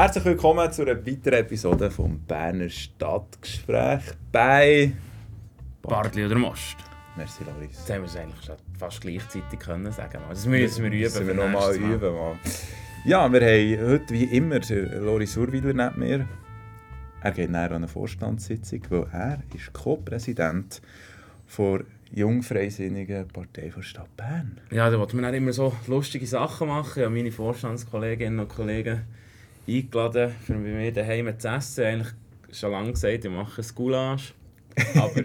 Herzlich willkommen zu einer weiteren Episode vom Berner Stadtgespräch bei Bartli oder Most. Merci, Loris. Jetzt haben wir es eigentlich schon fast gleichzeitig können sagen. Das müssen wir üben. Müssen wir für noch mal nächstes Mal. üben, Mann. Ja, wir haben heute wie immer Loris Urwiler neben mir. Er geht näher an eine Vorstandssitzung, weil er ist Co-Präsident der Jungfreisinnigen Partei der Stadt Bern. Ja, da wollten wir dann immer so lustige Sachen machen. Habe meine Vorstandskolleginnen und Kollegen eingeladen, für bei mir daheim zu essen. Eigentlich schon lange gesagt, ich mache ein Goulash. Aber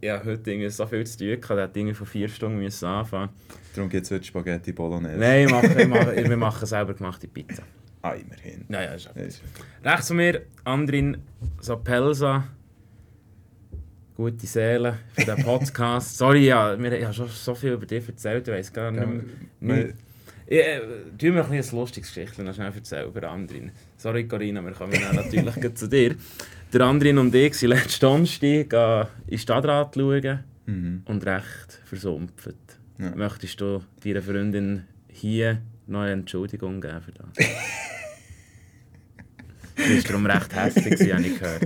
ich habe heute irgendwie so viel zu tun gehabt, hätte irgendwie von vier Stunden müssen anfangen Darum gibt es heute Spaghetti Bolognese. Nein, ich mache, ich mache, wir machen selber gemachte Pizza. Ah, immerhin. Naja, ist ist- Rechts von mir, Andrin Sapelsa. Gute Seele für den Podcast. Sorry, ja, wir, ich habe schon so viel über dich erzählt, ich weiß gar nicht mehr. Ich, äh, tu mir ein, lustiges Geschichtchen noch schnell erzählen über Andrin. Sorry, Corinna, wir kommen dann natürlich zu dir. Der Andrin und ich sind letzten Donnerstag äh, in den Stadtrat schauen Mhm. und recht versumpft. Ja. Möchtest du deiner Freundin hier noch eine Entschuldigung geben für das? Du bist darum recht hässlich, habe ich gehört.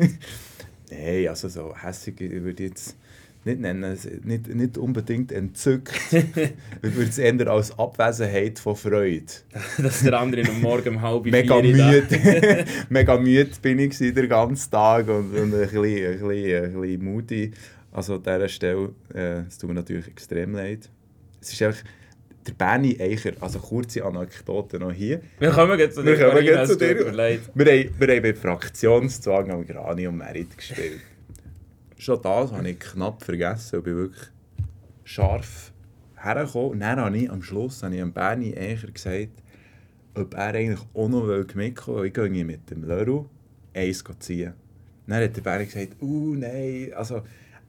Nein, also so hässig würde ich jetzt nicht nennen. Nicht, nicht unbedingt entzückt. ich würde es eher als Abwesenheit von Freude. Dass der andere am Morgen um halb Mega müde. Mega müde bin ich den ganzen Tag und, und ein, bisschen, ein, bisschen, ein bisschen moody. Also an dieser Stelle, äh, es tut mir natürlich extrem leid. Es ist einfach der Bernie Eicher, also kurze Anekdote noch hier. Wir kommen jetzt zu Wir dir, kommen jetzt zu dir. Wir haben, wir haben bei Fraktionszwang am Grani und Merit gespielt. Schon das habe ich knapp vergessen und bin wirklich scharf hergekommen. Und dann habe ich am Schluss habe ich dem Bernie gesagt, ob er eigentlich auch noch mitkommen. Ich gehe mit dem Leru eins ziehen. Dann hat der Bernie gesagt, uh, nein, also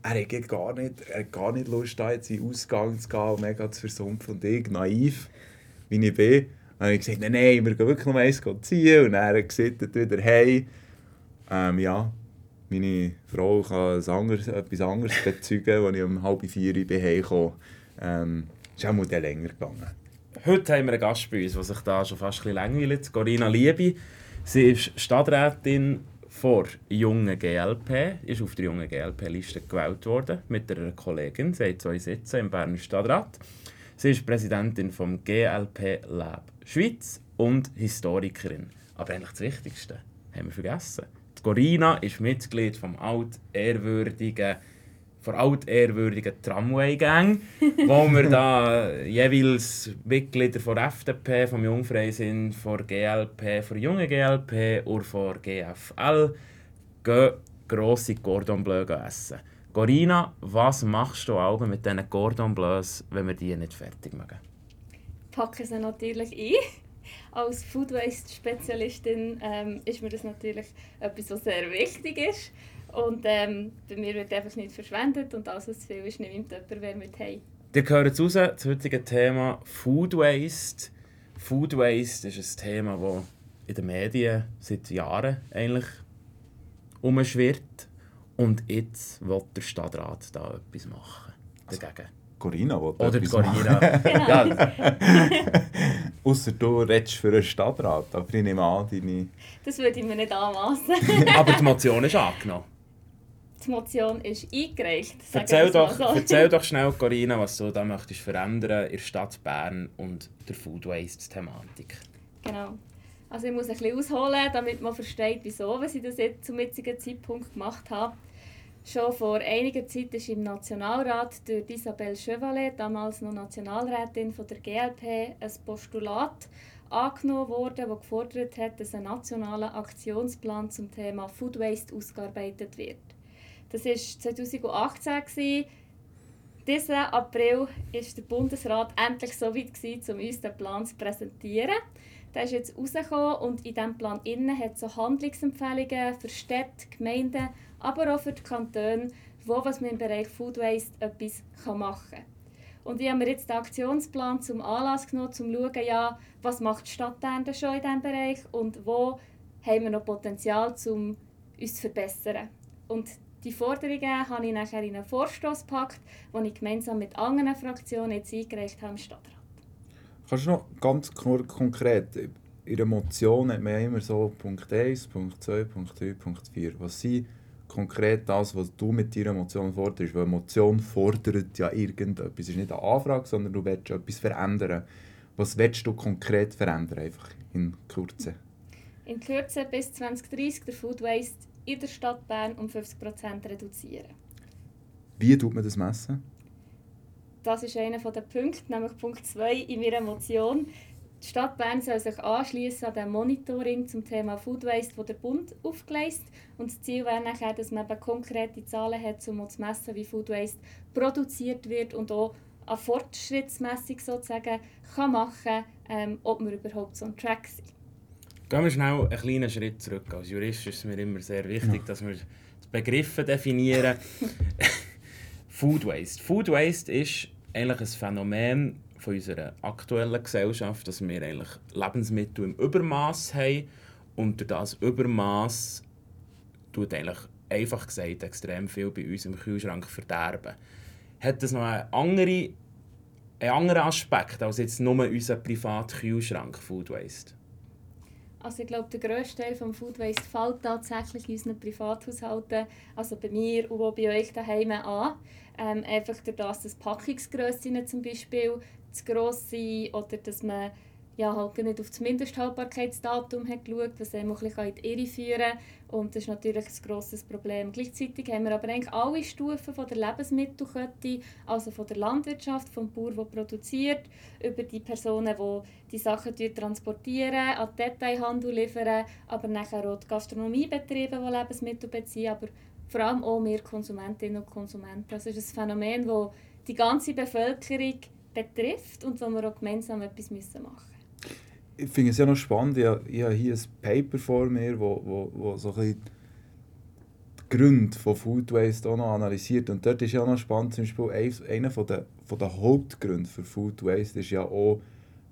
er hat gar nicht, er hat gar nicht Lust, da jetzt in den Ausgang zu gehen und mega zu versumpfen. Und ich, naiv, wie ich bin, habe ich gesagt, nein, nein, wir gehen wirklich noch eins ziehen. Und dann gesittet wieder hey. Ähm, ja, meine Frau kann ein anderes, etwas anderes bezeugen, als ich um halb vier Uhr heimgekommen. Ähm, ist auch mal länger gegangen. Heute haben wir einen Gast bei uns, der sich da schon fast ein langweilt. Corinna Liebe. Sie ist Stadträtin vor jungen GLP, ist auf der jungen GLP-Liste gewählt worden mit einer Kollegin. Sie hat zwei Sitze im Berner Stadtrat. Sie ist Präsidentin vom GLP Lab Schweiz und Historikerin. Aber eigentlich das Wichtigste haben wir vergessen. Die Corinna ist Mitglied vom altehrwürdigen von altehrwürdigen Tramway-Gang, wo wir da jeweils Mitglieder von FDP, vom Jungfrei sind, von GLP, von der jungen GLP und von GFL, gehen grosse Cordon Bleu essen. Corina, was machst du auch mit diesen Cordon Bleus, wenn wir die nicht fertig machen? packe sie natürlich ein. Als Food Waste Spezialistin ähm, ist mir das natürlich etwas, was sehr wichtig ist. Und ähm, bei mir wird einfach nicht verschwendet und alles, was zu viel ist, nimmt jemand wer mit hey. Ihr gehört raus, das heutige Thema Food Waste. Food Waste ist ein Thema, das in den Medien seit Jahren eigentlich umschwirrt. Und jetzt will der Stadtrat da etwas machen. Dagegen. Corinna will Oder die machen. Corina. ja, Ausser du redest für einen Stadtrat, aber ich nehme an, deine... Das würde ich mir nicht anmassen. aber die Motion ist angenommen. Die Motion ist eingereicht. Erzähl doch, so. erzähl doch schnell, Corina, was du da möchtest verändern in der Stadt Bern und der Food Waste-Thematik. Genau. Also ich muss ein bisschen ausholen, damit man versteht, wieso was ich das jetzt zum jetzigen Zeitpunkt gemacht habe. Schon vor einiger Zeit ist im Nationalrat durch Isabelle Chevalet, damals noch Nationalrätin von der GLP, ein Postulat angenommen worden, das gefordert hat, dass ein nationaler Aktionsplan zum Thema Food Waste ausgearbeitet wird. Das war 2018. gewesen. Diesen April war der Bundesrat endlich so weit, um uns den Plan zu präsentieren. Der ist jetzt rausgekommen und in diesem Plan innen hat so Handlungsempfehlungen für Städte, Gemeinden, aber auch für die Kantone, wo was man im Bereich Food Waste etwas machen kann. Und ich habe mir jetzt den Aktionsplan zum Anlass genommen, um zu schauen, ja, was macht die Stadt Bern schon in diesem Bereich und wo haben wir noch Potenzial, um uns zu verbessern. Und die Forderungen habe ich nachher in einen Vorstoß gepackt, den ich gemeinsam mit anderen Fraktionen jetzt eingereicht habe im Stadtrat. Kannst du noch ganz kon- konkret, in der Motion hat man ja immer so Punkt 1, Punkt 2, Punkt 3, Punkt 4. Was sind konkret das, was du mit deiner Motion forderst? Weil Motion fordert ja irgendetwas. Es ist nicht eine Anfrage, sondern du willst etwas verändern. Was willst du konkret verändern, einfach in Kürze? In Kürze bis 2030 der Food Waste in der Stadt Bern um 50% reduzieren. Wie tut man das messen? Das ist einer der Punkte, nämlich Punkt 2 in meiner Motion. Die Stadt Bern soll sich anschließen an dem Monitoring zum Thema Food Waste, das der Bund aufgeleistet und das Ziel wäre nachher, dass man eben konkrete Zahlen hat, um zu messen, wie Food Waste produziert wird und auch eine Fortschrittsmessung sozusagen kann machen ähm, ob wir überhaupt so on track sind. Gehen wir schnell einen kleinen Schritt zurück. Als Jurist ist es mir immer sehr wichtig, dass wir Begriffe definieren. Food Waste. Food Waste ist eigentlich ein Phänomen von unserer aktuellen Gesellschaft, dass wir eigentlich Lebensmittel im Übermaß haben und durch das Übermaß tut eigentlich einfach gesagt extrem viel bei uns im Kühlschrank verderben. Hat das noch einen anderen, einen anderen Aspekt als jetzt nur unser privater Kühlschrank Food Waste? Also ich glaube, der grösste Teil des Food Waste fällt tatsächlich in unseren Privathaushalten, also bei mir und auch bei euch daheim an. Ähm, einfach durch das, dass Packungsgrössen zum Beispiel zu gross sind oder dass man ja, halt nicht auf das Mindesthaltbarkeitsdatum hat geschaut, was einem auch ein bisschen in die Irre führen Und das ist natürlich ein grosses Problem. Gleichzeitig haben wir aber eigentlich alle Stufen von der Lebensmittelkette, also von der Landwirtschaft, vom Bauer, der produziert, über die Personen, die die Sachen transportieren, an den Detailhandel liefern, aber nachher auch die Gastronomiebetriebe, die Lebensmittel beziehen, aber vor allem auch wir Konsumentinnen und Konsumenten. Das ist ein Phänomen, das die ganze Bevölkerung betrifft und wo wir auch gemeinsam etwas machen müssen ich finde es ja noch spannend, ich habe, ich habe hier ein Paper vor mir, wo, wo, wo so ein die Gründe von Food Waste auch noch analysiert. Und dort ist ja noch spannend, zum Beispiel einer von der, von der Hauptgründe für Food Waste ist ja auch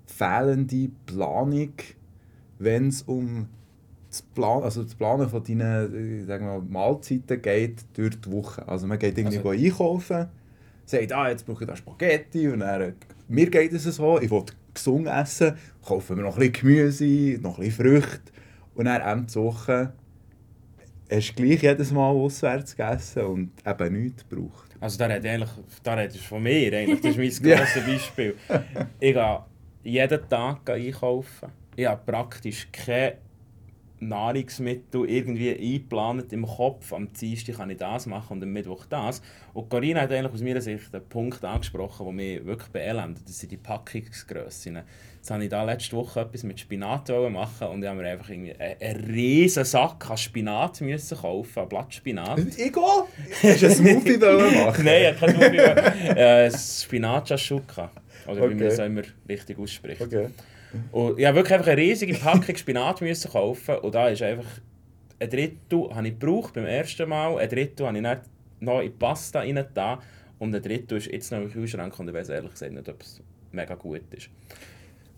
fehlende Planung, wenn es um das, Plan, also das Planen von deinen sagen wir, Mahlzeiten geht durch die Woche. Also man geht irgendwie also, einkaufen, sagt, ah, jetzt brauche ich da Spaghetti und dann, mir geht es so, ich will gesund essen, kaufen wir noch ein bisschen Gemüse, noch ein bisschen Früchte und dann Ende der Woche hast du gleich jedes Mal auswärts gegessen und eben nichts gebraucht. Also da redest eigentlich, da redest du von mir eigentlich, das ist mein grosses Beispiel. Ich gehe jeden Tag einkaufen. Ich habe praktisch keine Nahrungsmittel irgendwie eingeplant im Kopf. Am Dienstag kann ich das machen und am Mittwoch das. Und Corinna hat eigentlich aus meiner Sicht einen Punkt angesprochen, der mich wirklich beelendet. Das sind die Packungsgrössen. Jetzt habe ich da letzte Woche etwas mit Spinat machen und ich habe mir einfach irgendwie einen riesen Sack an Spinat müssen kaufen, Blattspinat. Egal! Hast du einen Smoothie machen? Nein, ich habe keinen Smoothie. äh, Spinat Chashuka. Oder okay. wie man das immer richtig ausspricht. Okay. Und ich habe wirklich einfach eine riesige Packung Spinat müssen kaufen und da ist einfach ein Drittel habe ich gebraucht beim ersten Mal, ein Drittel habe ich dann noch in Pasta rein da und ein Drittel ist jetzt noch im Kühlschrank und ich weiß ehrlich gesagt nicht, ob es mega gut ist.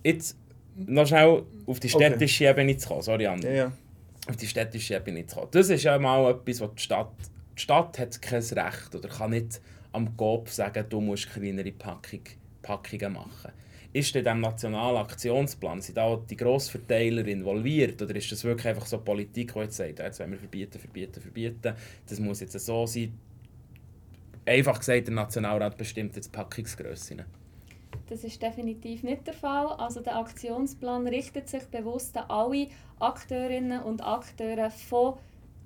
Jetzt noch schnell auf die städtische okay. Ebene zu kommen, sorry Andi. Ja, ja. Auf die städtische Ebene zu kommen. Das ist ja mal etwas, was die Stadt... Die Stadt hat kein Recht oder kann nicht am Kopf sagen, du musst kleinere Packung, Packungen machen ist in diesem nationalen Aktionsplan, sind auch die Grossverteiler involviert? Oder ist das wirklich einfach so Politik, die jetzt sagt, jetzt wollen wir verbieten, verbieten, verbieten, das muss jetzt so sein? Einfach gesagt, der Nationalrat bestimmt jetzt Packungsgrössen. Das ist definitiv nicht der Fall. Also der Aktionsplan richtet sich bewusst an alle Akteurinnen und Akteure von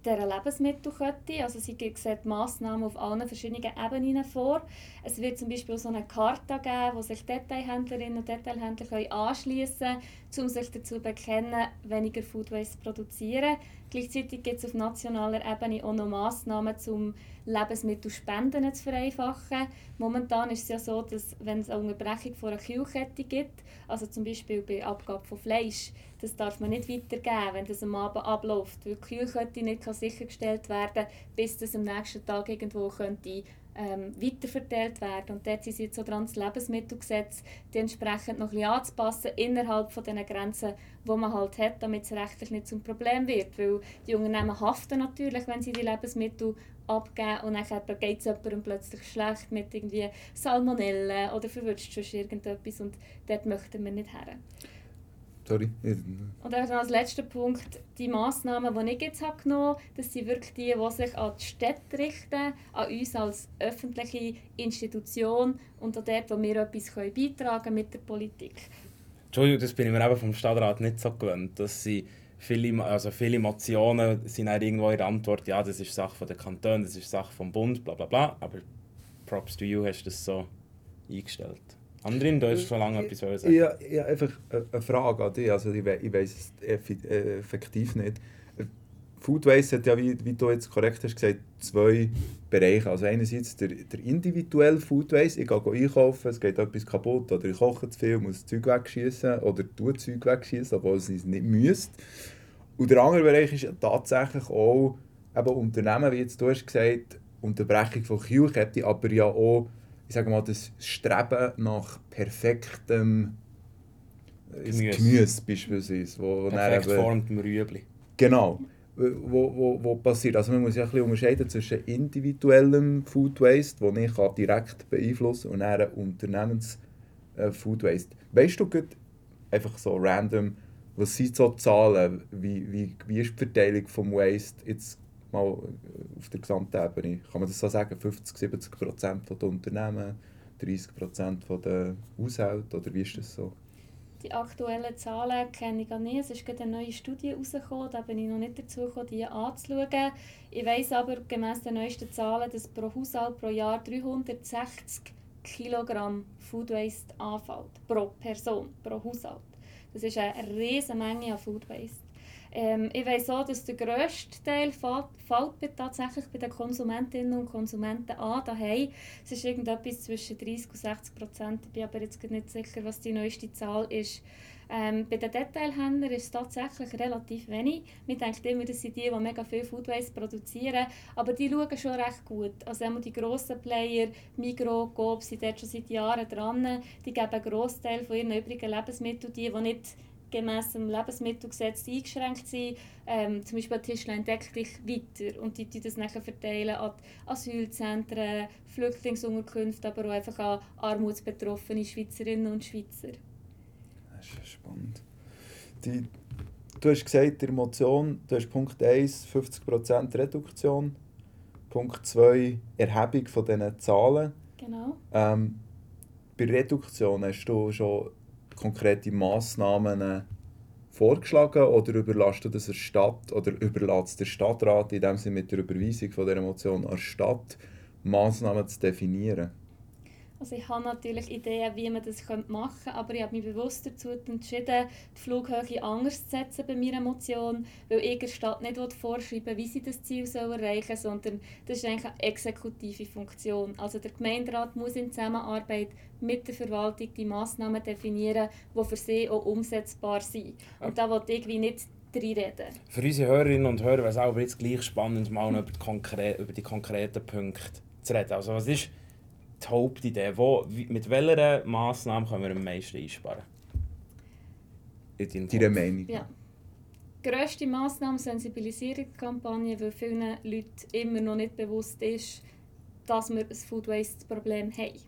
dieser Lebensmittelkette. Also sie sieht Massnahmen auf allen verschiedenen Ebenen vor. Es wird zum Beispiel so eine Karte geben, wo sich Detailhändlerinnen und Detailhändler anschließen können, um sich dazu zu bekennen, weniger Food Waste zu produzieren. Gleichzeitig gibt es auf nationaler Ebene auch noch Massnahmen, um Lebensmittelspenden zu vereinfachen. Momentan ist es ja so, dass wenn es eine Unterbrechung von einer Kühlkette gibt, also zum Beispiel bei Abgabe von Fleisch, das darf man nicht weitergeben, wenn das am Abend abläuft, weil die Kühlkette nicht sichergestellt werden kann, bis das am nächsten Tag irgendwo könnte ähm, weiterverteilt werden. Und dort sind sie jetzt so dran, das Lebensmittelgesetz entsprechend noch ein bisschen anzupassen innerhalb von den Grenzen, die man halt hat, damit es rechtlich nicht zum Problem wird. Weil die Unternehmen haften natürlich, wenn sie die Lebensmittel abgeben und dann geht es jemandem plötzlich schlecht mit irgendwie Salmonellen oder verwünscht schon irgendetwas und dort möchten wir nicht her. Sorry. Und dann als letzter Punkt, die Massnahmen, die ich jetzt habe genommen habe, das sind wirklich die, die sich an die Städte richten, an uns als öffentliche Institution und an dort, wo wir etwas beitragen können mit der Politik. Entschuldigung, das bin ich mir eben vom Stadtrat nicht so gewöhnt, dass sie viele, also viele Motionen sind dann irgendwo in der Antwort, ja, das ist Sache der Kantone, das ist Sache vom Bund, bla bla bla, aber props to you hast du das so eingestellt. Andrin, du hast schon lange etwas sagen. Ja, ja, einfach eine Frage an dich, also ich, we ich weiß es äh, effektiv nicht. Food Waste hat ja, wie, wie du jetzt korrekt hast gesagt, zwei Bereiche. Also einerseits der, der individuelle Food Waste, ich gehe einkaufen, es geht etwas kaputt oder ich koche zu viel, muss das Zeug wegschießen oder tue Zeug wegschießen, obwohl es nicht müsste. Und der andere Bereich ist tatsächlich auch eben Unternehmen, wie jetzt du hast gesagt, Unterbrechung von Kühlkette, aber ja auch ich sage mal, das Streben nach perfektem Gemüse, Gemüse beispielsweise. Wo Perfekt geformtem Rüebli. Genau. Wo, wo, wo passiert. Also man muss ja ein bisschen unterscheiden zwischen individuellem Food Waste, den ich direkt beeinflussen kann, und einem Unternehmens äh, Food Waste. Weißt du einfach so random, was sind so Zahlen, wie, wie, wie ist die Verteilung vom Waste jetzt mal äh, auf der Gesamtebene, kann man das so sagen, 50, 70 Prozent der Unternehmen, 30 Prozent der Haushalte, oder wie ist das so? Die aktuellen Zahlen kenne ich gar nicht. Es ist gerade eine neue Studie herausgekommen, da bin ich noch nicht dazu gekommen, die anzuschauen. Ich weiss aber gemäss den neuesten Zahlen, dass pro Haushalt pro Jahr 360 Kilogramm Food Waste anfällt. Pro Person, pro Haushalt. Das ist eine riesige Menge an Food Waste. Ähm, ich weiß auch, dass der grösste Teil fällt, tatsächlich bei den Konsumentinnen und Konsumenten an. Daheim. Es ist irgendetwas zwischen 30 und 60 Prozent. Ich bin aber jetzt nicht sicher, was die neueste Zahl ist. Ähm, bei den Detailhändlern ist es tatsächlich relativ wenig. Wir denken immer, das sind die, die mega viel Food Waste produzieren. Aber die schauen schon recht gut. Also die grossen Player, Migros, Coop, sind dort schon seit Jahren dran. Die geben einen Großteil von ihren übrigen Lebensmitteln, die, die nicht gemäß dem Lebensmittelgesetz eingeschränkt sind. Ähm, zum Beispiel Tischlein deckt dich weiter und die, die das nachher verteilen an Asylzentren, Flüchtlingsunterkünfte, aber auch einfach an armutsbetroffene Schweizerinnen und Schweizer. Das ist spannend. Die, du hast gesagt, in der Motion, du hast Punkt 1 50% Reduktion, Punkt 2 Erhebung von diesen Zahlen. Genau. Ähm, bei Reduktion hast du schon konkrete Massnahmen vorgeschlagen oder überlasst du das der Stadt oder überlässt der Stadtrat in dem Sinne mit der Überweisung von der Motion an Stadt Massnahmen zu definieren? Also ich habe natürlich Ideen, wie man das machen könnte, aber ich habe mich bewusst dazu entschieden, die Flughöhe anders zu setzen bei meiner Motion, weil ich der Stadt nicht vorschreiben wie sie das Ziel erreichen soll, sondern das ist eigentlich eine exekutive Funktion. Also der Gemeinderat muss in Zusammenarbeit mit der Verwaltung die Massnahmen definieren, die für sie auch umsetzbar sind. Und da wollte ich nicht reinreden. Für unsere Hörerinnen und Hörer wäre es auch jetzt gleich spannend, mal über die, über die konkreten Punkte zu reden. Also was ist die Hauptidee? Wo, mit welcher Massnahme können wir am meisten einsparen? Deine Meinung? Ja. Die grösste Massnahme Sensibilisierungskampagne, weil vielen Leuten immer noch nicht bewusst ist, dass wir ein Food Waste Problem haben.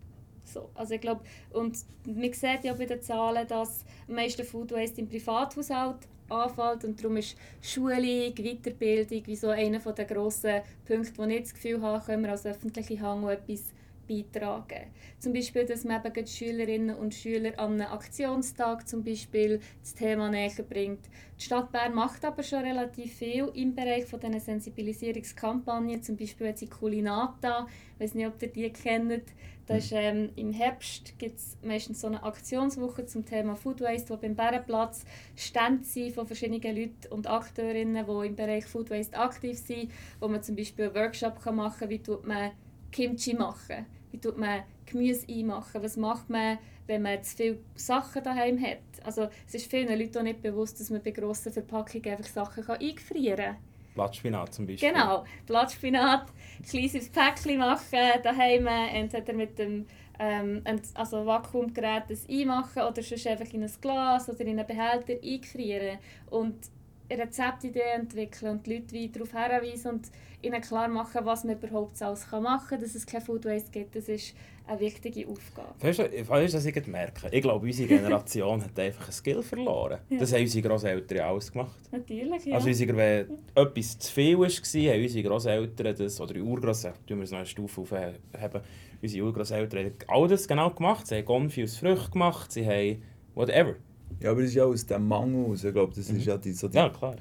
So, also ich glaube, und man sieht ja bei den Zahlen, dass am meisten Food Waste im Privathaushalt anfällt und darum ist Schulung, Weiterbildung wie so einer der grossen Punkte, wo ich das Gefühl habe, können wir als öffentliche Hand etwas beitragen. Zum Beispiel, dass man eben die Schülerinnen und Schüler an einem Aktionstag zum Beispiel das Thema näher bringt. Die Stadt Bern macht aber schon relativ viel im Bereich von diesen Sensibilisierungskampagnen. Zum Beispiel hat sie Kulinata, ich weiß nicht, ob ihr die kennt. Das ist, ähm, Im Herbst gibt es meistens so eine Aktionswoche zum Thema Food Waste, wo beim Bärenplatz Stände sind von verschiedenen Leuten und Akteurinnen, die im Bereich Food Waste aktiv sind, wo man zum Beispiel einen Workshop machen kann, wie tut man Kimchi machen wie tut man Gemüse einmachen? Was macht man, wenn man zu viele Sachen daheim hat? Also es ist vielen Leuten auch nicht bewusst, dass man bei grossen Verpackungen einfach Sachen kann eingefrieren kann. Blattspinat zum Beispiel. Genau, Blattspinat, ein kleines Päckchen machen daheim, entweder mit dem ähm, also Vakuumgerät das einmachen oder sonst einfach in ein Glas oder in einen Behälter eingefrieren. Und Rezeptideen entwickeln und die Leute weiter darauf hinweisen und ihnen klar machen, was man überhaupt alles machen kann, dass es kein Food Waste gibt. Das ist eine wichtige Aufgabe. Weißt du, weißt, was ich merke? Ich glaube, unsere Generation hat einfach ein Skill verloren. Ja. Das haben unsere Großeltern alles gemacht. Natürlich, ja. Also unsere, wenn etwas zu viel war, haben unsere Großeltern das, oder die Urgroßeltern, tun wir es noch eine Stufe aufheben, unsere Urgroßeltern haben all das genau gemacht. Sie haben Konfi aus Früchten gemacht, sie haben whatever. Ja, aber das ist ja aus dem Mangel aus. Ich glaube, das ist mhm. ja die, so die ja, klar.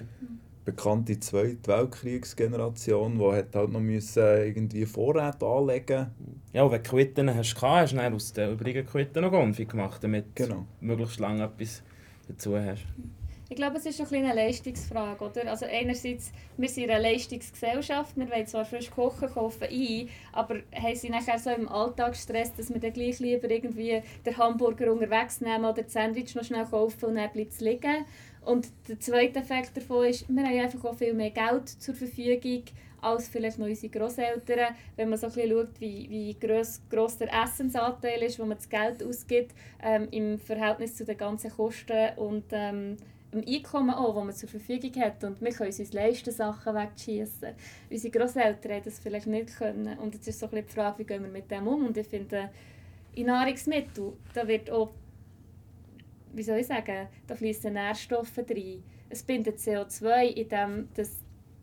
bekannte Zweite Weltkriegsgeneration, die hat halt noch müssen irgendwie Vorräte anlegen Ja, und wenn du Quitten hast, hast du aus den übrigen Quitten noch Konfi gemacht, damit genau. du möglichst lange etwas dazu hast. Ich glaube, es ist ein eine Leistungsfrage. Oder? Also einerseits, wir sind eine Leistungsgesellschaft, wir wollen zwar frisch kochen, kaufen ein, aber haben sie nachher so im Alltagsstress, dass wir dann gleich lieber irgendwie den Hamburger unterwegs nehmen oder das Sandwich noch schnell kaufen und dann bleibt es liegen. Und der zweite Effekt davon ist, wir haben einfach auch viel mehr Geld zur Verfügung als vielleicht noch unsere Großeltern. Wenn man so ein bisschen schaut, wie, wie gross, gross der Essensanteil ist, wo man das Geld ausgibt ähm, im Verhältnis zu den ganzen Kosten und ähm, im Einkommen auch, das man zur Verfügung hat. Und wir können uns leisten, Sachen wegzuschießen. Unsere Großeltern haben das vielleicht nicht können. Und jetzt ist so ein die Frage, wie gehen wir mit dem um. Und ich finde, in Nahrungsmitteln, da wird auch, wie soll ich sagen, da fließen Nährstoffe rein. Es bindet CO2, indem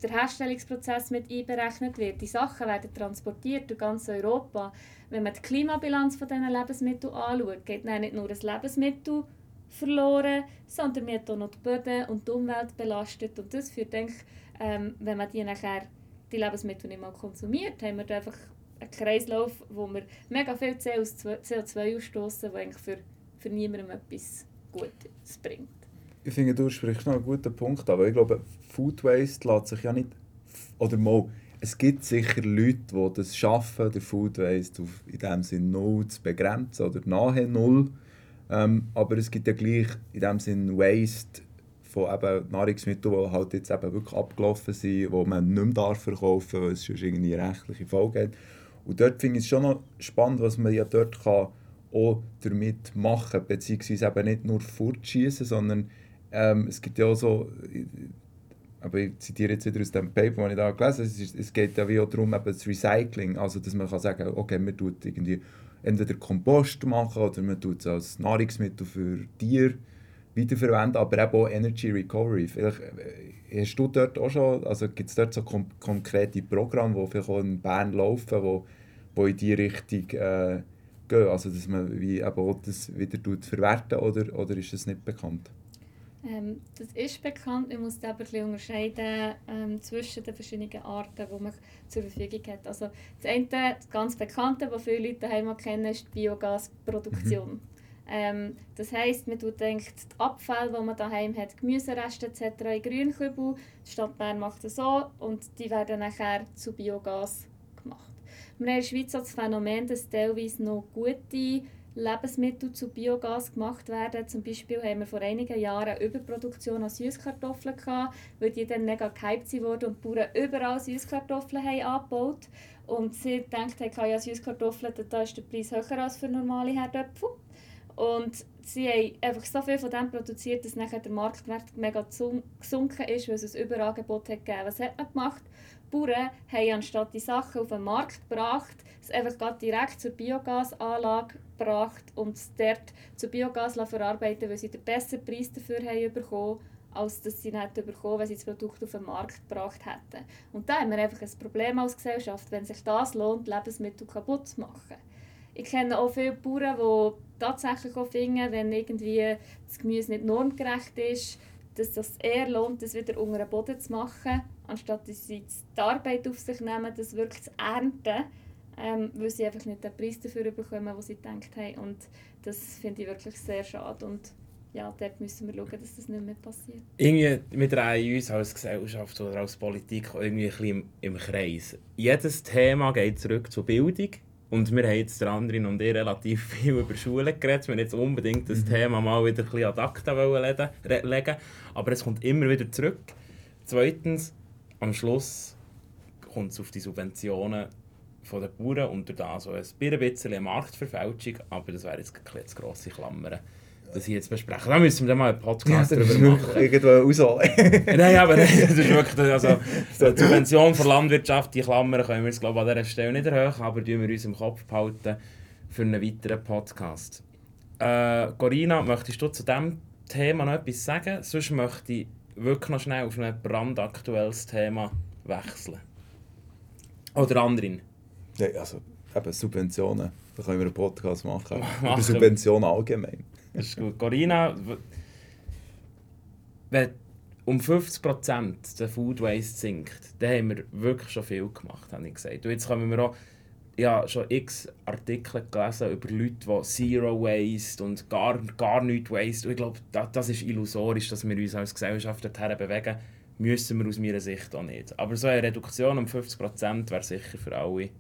der Herstellungsprozess mit einberechnet wird. Die Sachen werden transportiert durch ganz Europa. Wenn man die Klimabilanz von diesen Lebensmitteln anschaut, geht nicht nur das Lebensmittel verloren, sondern wir haben auch noch die Böden und die Umwelt belastet. Und das führt, denke ähm, wenn man die nachher die Lebensmittel nicht mehr konsumiert, haben wir einfach einen Kreislauf, wo wir mega viel CO2 ausstoßen, der eigentlich für, für niemandem etwas Gutes bringt. Ich finde, du sprichst noch einen guten Punkt, aber ich glaube, Food Waste lässt sich ja nicht, oder mal, es gibt sicher Leute, die das schaffen, den Food Waste auf, in dem Sinne null zu begrenzen oder nahe null. Ähm, aber es gibt ja gleich in dem Sinn Waste von eben Nahrungsmitteln, die halt jetzt eben wirklich abgelaufen sind, die man nicht mehr darf verkaufen darf, weil es sonst irgendwie rechtliche Folgen hat. Und dort finde ich es schon noch spannend, was man ja dort kann auch damit machen kann, beziehungsweise eben nicht nur fortschießen, sondern ähm, es gibt ja auch so, aber ich zitiere jetzt wieder aus dem Paper, das ich da gelesen habe, es, es geht ja wie auch darum, eben das Recycling, also dass man kann sagen, okay, man tut irgendwie entweder Kompost machen oder man tut es als Nahrungsmittel für Tiere weiterverwenden, aber eben auch Energy Recovery. Vielleicht äh, hast du dort auch schon, also gibt es dort so kon konkrete Programme, die vielleicht auch in Bern laufen, wo, wo in diese Richtung äh, gehen, also dass man wie eben auch das wieder verwerten oder, oder ist das nicht bekannt? Ähm, das ist bekannt. Man muss aber ein unterscheiden ähm, zwischen den verschiedenen Arten, die man zur Verfügung hat. Also das eine, das ganz bekannte, was viele Leute daheim kennen, ist die Biogasproduktion. Mhm. Ähm, das heisst, man tut denkt, die Abfälle, die man daheim hat, Gemüsereste etc. in Grünkübel. Die Stadt Bern macht das so und die werden nachher zu Biogas gemacht. Wir haben in der Schweiz das Phänomen, dass teilweise noch gute Lebensmittel zu Biogas gemacht werden. Zum Beispiel haben wir vor einigen Jahren eine Überproduktion an Süßkartoffeln gehabt, weil die dann mega gehypt wurden und die Bauern überall Süßkartoffeln haben angebaut. Und sie gedacht haben, ja, Süßkartoffeln, da ist der Preis höher als für normale Herdöpfel. Und sie haben einfach so viel von dem produziert, dass nachher der Marktwert mega gesunken ist, weil es ein Überangebot hat gegeben. Was hat man gemacht? Bauern haben anstatt die Sachen auf den Markt gebracht, es einfach direkt zur Biogasanlage gebracht und es dort zu Biogas verarbeiten, weil sie den besseren Preis dafür haben bekommen als dass sie nicht bekommen, wenn sie das Produkt auf den Markt gebracht hätten. Und da haben wir einfach ein Problem als Gesellschaft, wenn sich das lohnt, Lebensmittel kaputt zu machen. Ich kenne auch viele Bauern, die tatsächlich auch finden, wenn irgendwie das Gemüse nicht normgerecht ist, dass das eher lohnt, das wieder unter den Boden zu machen, anstatt dass sie die Arbeit auf sich nehmen, das wirklich zu ernten, ähm, weil sie einfach nicht den Preis dafür bekommen, den sie gedacht haben. Und das finde ich wirklich sehr schade. Und ja, dort müssen wir schauen, dass das nicht mehr passiert. Irgendwie, wir drehen uns als Gesellschaft oder als Politik irgendwie ein bisschen im Kreis. Jedes Thema geht zurück zur Bildung. Und wir haben jetzt der anderen und ich relativ viel über Schulen geredet. Wir jetzt unbedingt das mhm. Thema mal wieder ein bisschen ad acta legen Aber es kommt immer wieder zurück. Zweitens, am Schluss kommt es auf die Subventionen von den Bauern und durch das so ein bisschen Marktverfälschung, aber das wäre jetzt eine grosse Klammer. das hier jetzt besprechen. Da müssen wir dann mal einen Podcast Ja, drüber machen. Irgendwo ausholen. Nein, aber das ist wirklich, also, so die Subvention für Landwirtschaft, die Klammern können wir jetzt glaube ich, an dieser Stelle nicht erhöhen, aber tun wir uns im Kopf behalten für einen weiteren Podcast. Äh, Corinna, möchtest du zu diesem Thema noch etwas sagen? Sonst möchte ich wirklich noch schnell auf ein brandaktuelles Thema wechseln. Oder anderen. Ja, also, eben Subventionen. Da können wir einen Podcast machen. Machen Über. Subventionen allgemein. Das ist gut. Corinna, w- wenn um 50% der Food Waste sinkt, dann haben wir wirklich schon viel gemacht, habe ich gesagt. Und jetzt kommen wir auch, ja, schon x Artikel gelesen über Leute, die Zero Waste und gar, gar nichts Waste. Und ich glaube, das, das ist illusorisch, dass wir uns als Gesellschaft dorthin bewegen. Müssen wir aus meiner Sicht auch nicht. Aber so eine Reduktion um 50% wäre sicher für alle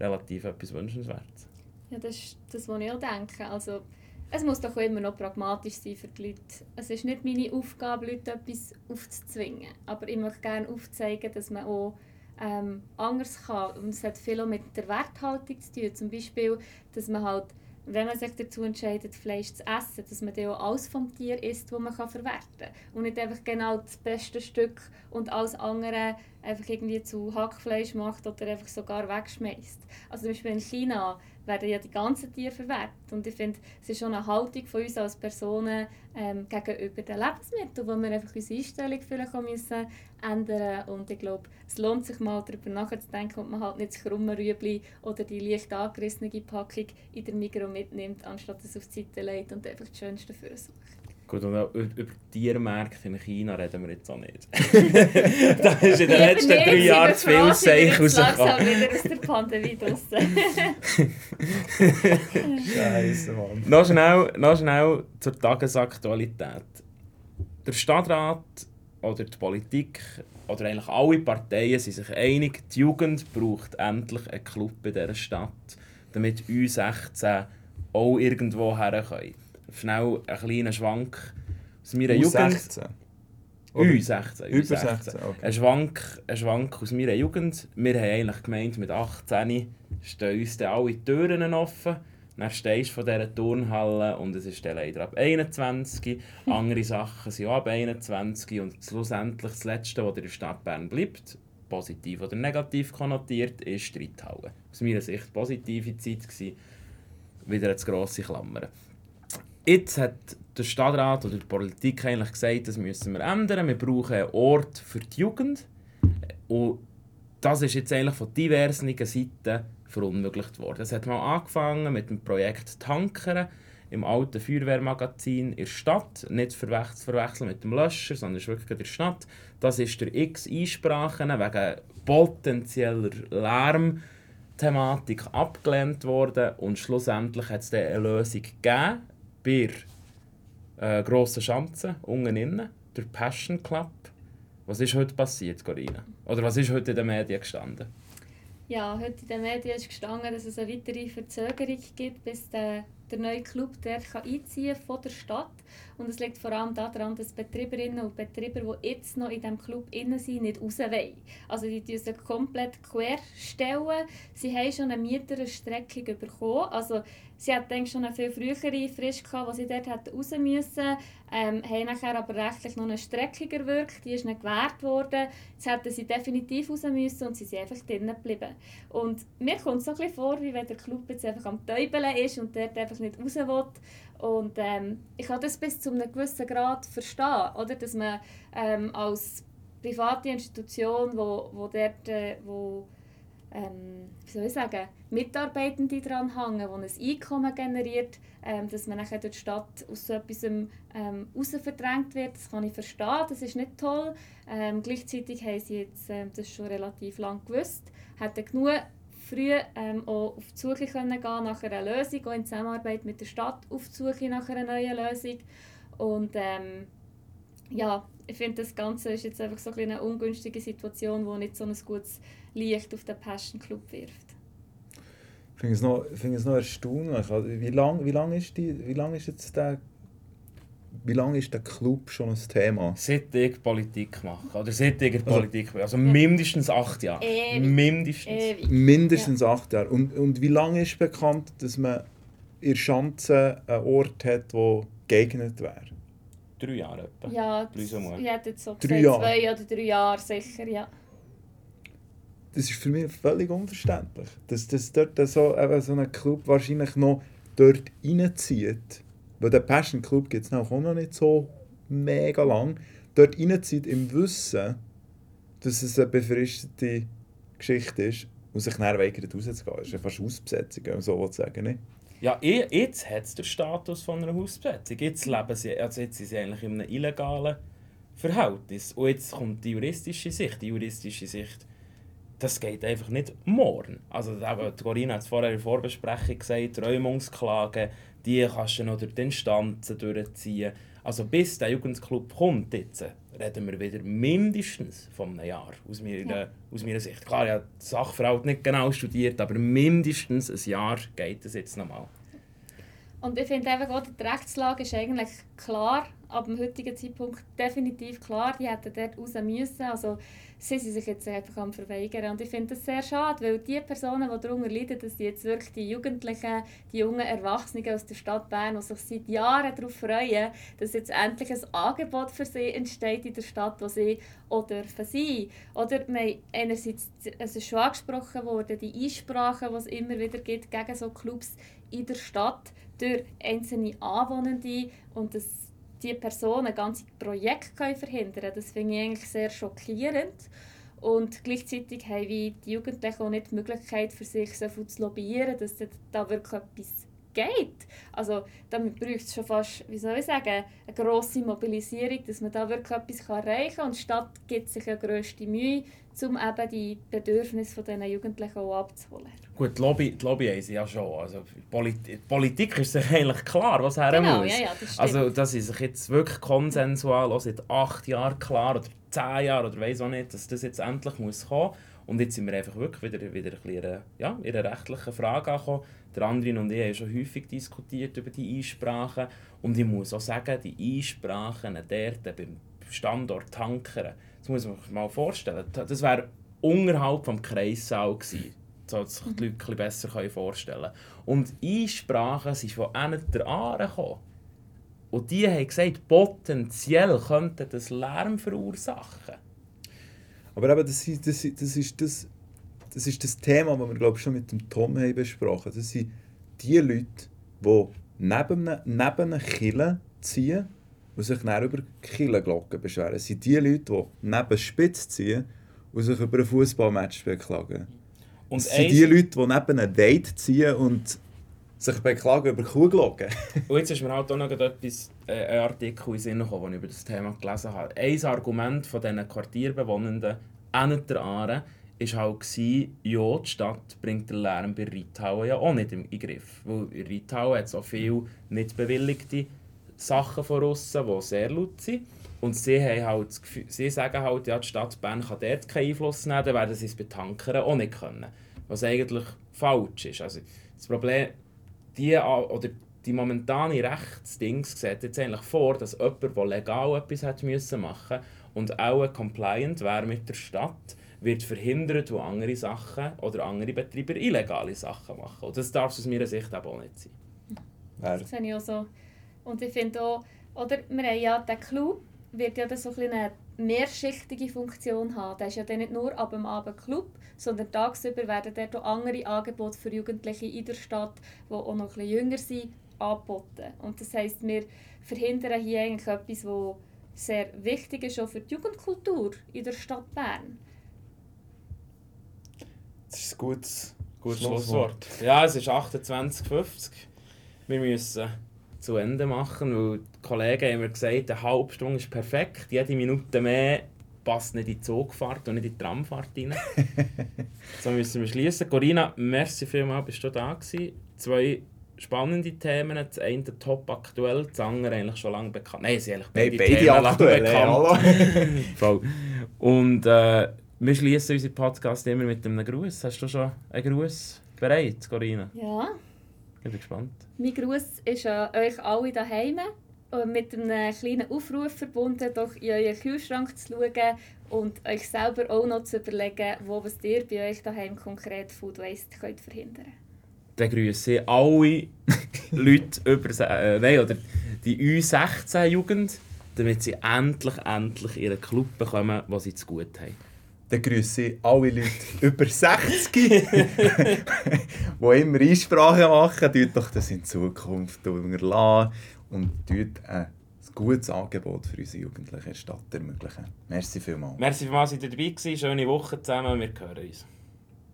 relativ etwas wünschenswertes. Ja, das ist das, was ich auch denke. Also, es muss doch immer noch pragmatisch sein für die Leute. Es ist nicht meine Aufgabe, Leute etwas aufzuzwingen. Aber ich möchte gerne aufzeigen, dass man auch ähm, anders kann. Und es hat viel auch mit der Werthaltung zu tun. Zum Beispiel, dass man halt, wenn man sich dazu entscheidet, Fleisch zu essen, dass man dann auch alles vom Tier isst, das man kann verwerten kann. Und nicht einfach genau das beste Stück und alles andere einfach irgendwie zu Hackfleisch macht oder einfach sogar wegschmeißt. Also zum Beispiel in China werden ja die ganzen Tiere verwertet. Und ich finde, es ist schon eine Haltung von uns als Personen ähm, gegenüber den Lebensmitteln, wo wir einfach unsere Einstellung vielleicht auch müssen ändern Und ich glaube, es lohnt sich mal darüber nachzudenken, ob man halt nicht das krumme Rüebli oder die leicht angerissene Packung in der Mikro mitnimmt, anstatt es auf die Seite legt und einfach das Schönste für sucht. Gut, und über über Tiermärkte in China reden wir jetzt auch nicht. da ist in den letzten drei Jahren zu viel Seich rausgekommen. wieder aus der Pandemie draussen. Scheiße, Mann. Noch schnell, noch schnell zur Tagesaktualität. Der Stadtrat oder die Politik oder eigentlich alle Parteien sind sich einig, die Jugend braucht endlich einen Club in dieser Stadt, damit uns 16 auch irgendwo her können. Schnell ein kleiner Schwank aus meiner Jugend. 16. Oder U16. Über U16. 16, okay. Ein Schwank, ein Schwank aus meiner Jugend. Wir haben eigentlich gemeint, mit 18 stehen uns dann alle Türen offen. Dann stehst du von dieser Turnhalle und es ist dann leider ab 21. Andere Sachen sind auch ab 21. Und schlussendlich das Letzte, was in der Stadt Bern bleibt, positiv oder negativ konnotiert, ist die Reithalle. Aus meiner Sicht positive Zeit gewesen. Wieder eine zu grosse Klammer. Jetzt hat der Stadtrat oder die Politik eigentlich gesagt, das müssen wir ändern. Wir brauchen einen Ort für die Jugend. Und das ist jetzt eigentlich von diversen Seiten verunmöglicht worden. Es hat mal angefangen mit dem Projekt Tankern im alten Feuerwehrmagazin in der Stadt. Nicht zu verwech- zu verwechseln mit dem Löscher, sondern ist wirklich in der Stadt. Das ist der x Einsprachen wegen potenzieller Lärmthematik abgelehnt worden. Und schlussendlich hat es eine Lösung gegeben bei äh, grossen Schanzen, unten innen, der Passion Club. Was ist heute passiert, Corinna? Oder was ist heute in den Medien gestanden? Ja, heute in den Medien ist gestanden, dass es eine weitere Verzögerung gibt, bis der, der neue Club dort kann einziehen von der Stadt. Und es liegt vor allem daran, dass Betreiberinnen und Betreiber, die jetzt noch in diesem Club innen sind, nicht raus wollen. Also die müssen komplett querstellen. Sie haben schon eine Mieterstreckung bekommen. Also sie hatten eigentlich schon eine viel frühere Frist, gehabt, wo sie dort hätten raus müssen. Ähm, haben nachher aber rechtlich noch eine Streckung erwirkt, die ist nicht gewährt worden. Jetzt hätten sie definitiv raus müssen und sie sind einfach drinnen geblieben. Und mir kommt es so ein bisschen vor, wie wenn der Club jetzt einfach am Täubeln ist und dort einfach nicht raus will. Und ähm, ich kann das bis zu einem gewissen Grad verstehen, oder? dass man ähm, als private Institution, wo, wo dort, äh, wo, ähm, wie soll ich sagen, Mitarbeitende dran hängen, die ein Einkommen generiert, ähm, dass man nachher durch die Stadt aus so etwas ähm, verdrängt wird. Das kann ich verstehen, das ist nicht toll. Ähm, gleichzeitig haben sie jetzt ähm, das schon relativ lange gewusst, hätten genug früh ähm, auch auf die Suche können gehen nach einer Lösung, auch in Zusammenarbeit mit der Stadt auf die Suche nach einer neuen Lösung. Und ähm, ja, ich finde, das Ganze ist jetzt einfach so eine ungünstige Situation, die nicht so ein gutes Licht auf den Passion Club wirft. Ich finde es noch, finde es noch erstaunlich. Also, wie lange wie lang ist, die, wie lang ist jetzt der, wie lange ist der Club schon ein Thema? Seit ich Politik mache. Oder seit ich der Politik bin. Also mindestens acht Jahre. Ewig. Mindestens. Ewig. Mindestens acht Jahre. Und, und wie lange ist bekannt, dass man in der Schanze einen Ort hat, wo geeignet wäre? Drei Jahre etwa. Ja, ich hätte jetzt so Drei gesagt, Jahre. zwei oder drei Jahre sicher, ja. Das ist für mich völlig unverständlich. Dass, dass dort so, eben so ein Club wahrscheinlich noch dort reinzieht. Weil der Passion Club gibt es noch nicht so mega lang. Dort reinzieht im Wissen, dass es eine befristete Geschichte ist und sich dann weigert rauszugehen. Das ist ja fast Ausbesetzung, wenn man so sagen nicht? Ja, eh- jetzt hat es den Status von einer Hausbesetzung. Jetzt, leben sie, also jetzt sind sie eigentlich in einem illegalen Verhältnis. Und jetzt kommt die juristische Sicht. Die juristische Sicht, das geht einfach nicht morgen. Also Corinna hat es vorher in der Vorbesprechung gesagt, Räumungsklagen, die kannst du noch durch die Instanzen durchziehen. Also bis der Jugendclub kommt jetzt, reden wir wieder mindestens von einem Jahr, aus meiner, Ja. aus meiner Sicht. Klar, ich habe die Sachverhalt nicht genau studiert, aber mindestens ein Jahr geht es jetzt nochmal. Und ich finde einfach auch, die Rechtslage ist eigentlich klar, ab dem heutigen Zeitpunkt definitiv klar. Die hätten dort raus müssen. Also sie sind sich jetzt einfach am verweigern. Und ich finde das sehr schade, weil die Personen, die darunter leiden, dass die jetzt wirklich die Jugendlichen, die jungen Erwachsenen aus der Stadt Bern, die sich seit Jahren darauf freuen, dass jetzt endlich ein Angebot für sie entsteht in der Stadt, wo sie auch dürfen sein. Oder wir einerseits, es ist schon angesprochen worden, die Einsprachen, die es immer wieder gibt gegen so Clubs in der Stadt durch einzelne Anwohnende und dass die Personen ganze Projekte verhindern können. Das finde ich eigentlich sehr schockierend. Und gleichzeitig haben die Jugendlichen auch nicht die Möglichkeit, für sich so viel zu lobbyieren, dass da- da wirklich etwas geht. Also damit braucht es schon fast, wie soll ich sagen, eine grosse Mobilisierung, dass man da wirklich etwas erreichen kann. Und die Stadt gibt sich ja grösste Mühe, um eben die Bedürfnisse dieser Jugendlichen auch abzuholen. Gut, die Lobby, die Lobby sie ja schon. Also, Polit Politik ist sich eigentlich klar, was her Genau, muss. ja, ja, das also, das ist sich jetzt wirklich konsensual auch seit acht Jahren klar oder zehn Jahren oder weiß auch nicht, dass das jetzt endlich muss kommen. Und jetzt sind wir einfach wirklich wieder, wieder ein bisschen, ja, in einer rechtlichen Frage angekommen. Der Andrin und ich haben schon häufig diskutiert über die Einsprachen. Und ich muss auch sagen, die Einsprachen dort beim Standort Tankeren, das muss man sich mal vorstellen, das wäre unterhalb vom Kreissaal gewesen. So dass sich die Leute ein besser vorstellen können. Und Einsprachen sind von einer der Aare gekommen. Und die haben gesagt, potenziell könnte das Lärm verursachen. Aber eben, das, ist- das, das, ist das, das ist das Thema, das wir glaube schon mit dem Tom haben besprochen Das sind die Leute, die neben neben einer Kille ziehen und sich dann über Killenglocken beschweren. Das sind die Leute, die neben Spitz ziehen und sich über ein Fußballmatch beklagen. Und Das sind die Leute, die neben einem Date ziehen und sich beklagen über Kuhglocken. Und jetzt ist mir halt auch noch etwas, äh, ein Artikel in den Sinn gekommen, den ich über das Thema gelesen habe. Ein Argument von diesen Quartierbewohnenden an der Aare war halt, gewesen, ja, die Stadt bringt den Lärm bei Reithauen ja auch nicht in Griff. Weil in Reithauen hat es auch viele nicht bewilligte Sachen von aussen, die sehr laut sind. Und sie, haben halt das Gefühl, sie sagen halt, ja, die Stadt Bern kann dort keinen Einfluss nehmen, dann werden sie es bei Tankern auch nicht können. Was eigentlich falsch ist. Also, das Problem, die, oder die momentane Rechtsdings sieht jetzt eigentlich vor, dass jemand, der legal etwas hat müssen machen und auch compliant wäre mit der Stadt, wird verhindert, wo andere Sachen oder andere Betreiber illegale Sachen machen. Und das darf es aus meiner Sicht aber auch nicht sein. Das sehe ich auch so. Und ich finde auch, oder wir haben ja den Club, wird ja dann so ein eine mehrschichtige Funktion haben. Der ist ja dann nicht nur ab dem Abend Club, sondern tagsüber werden dort auch andere Angebote für Jugendliche in der Stadt, die auch noch ein bisschen jünger sind, angeboten. Und das heisst, wir verhindern hier eigentlich etwas, was sehr wichtig ist auch für die Jugendkultur in der Stadt Bern. Das ist ein gutes, Gutes Schlusswort. Ja, es ist 28.50 Wir müssen zu Ende machen, weil die Kollegen haben mir gesagt, eine halbe Stunde ist perfekt. Jede Minute mehr passt nicht in die Zugfahrt und nicht in die Tramfahrt rein. so müssen wir schließen. Corinna, merci vielmals, bist du da gewesen. Zwei spannende Themen. Das eine top aktuell, das andere eigentlich schon lange bekannt. Nein, sie sind eigentlich Nein, beide, beide Themen lange aktuell. Voll. Und äh, wir schließen unseren Podcast immer mit einem Gruß. Hast du schon einen Gruß bereit, Corinna? Ja. Ich bin gespannt. Mein Gruß ist an euch alle daheim und mit einem kleinen Aufruf verbunden, doch in euren Kühlschrank zu schauen und euch selber auch noch zu überlegen, wo was ihr bei euch daheim konkret Food Waste könnt verhindern Dann grüße ich alle Leute über... Äh, nein, oder die U16-Jugend, damit sie endlich, endlich ihren Club bekommen, was sie zu gut haben. Dann grüße ich alle Leute über 60, die immer Einsprachen machen. Tut doch das in Zukunft unterlassen und tut ein gutes Angebot für unsere Jugendlichen in der Stadt ermöglichen. Merci vielmals. Merci vielmals, dass ihr dabei gewesen. Schöne Woche zusammen. Wir hören uns.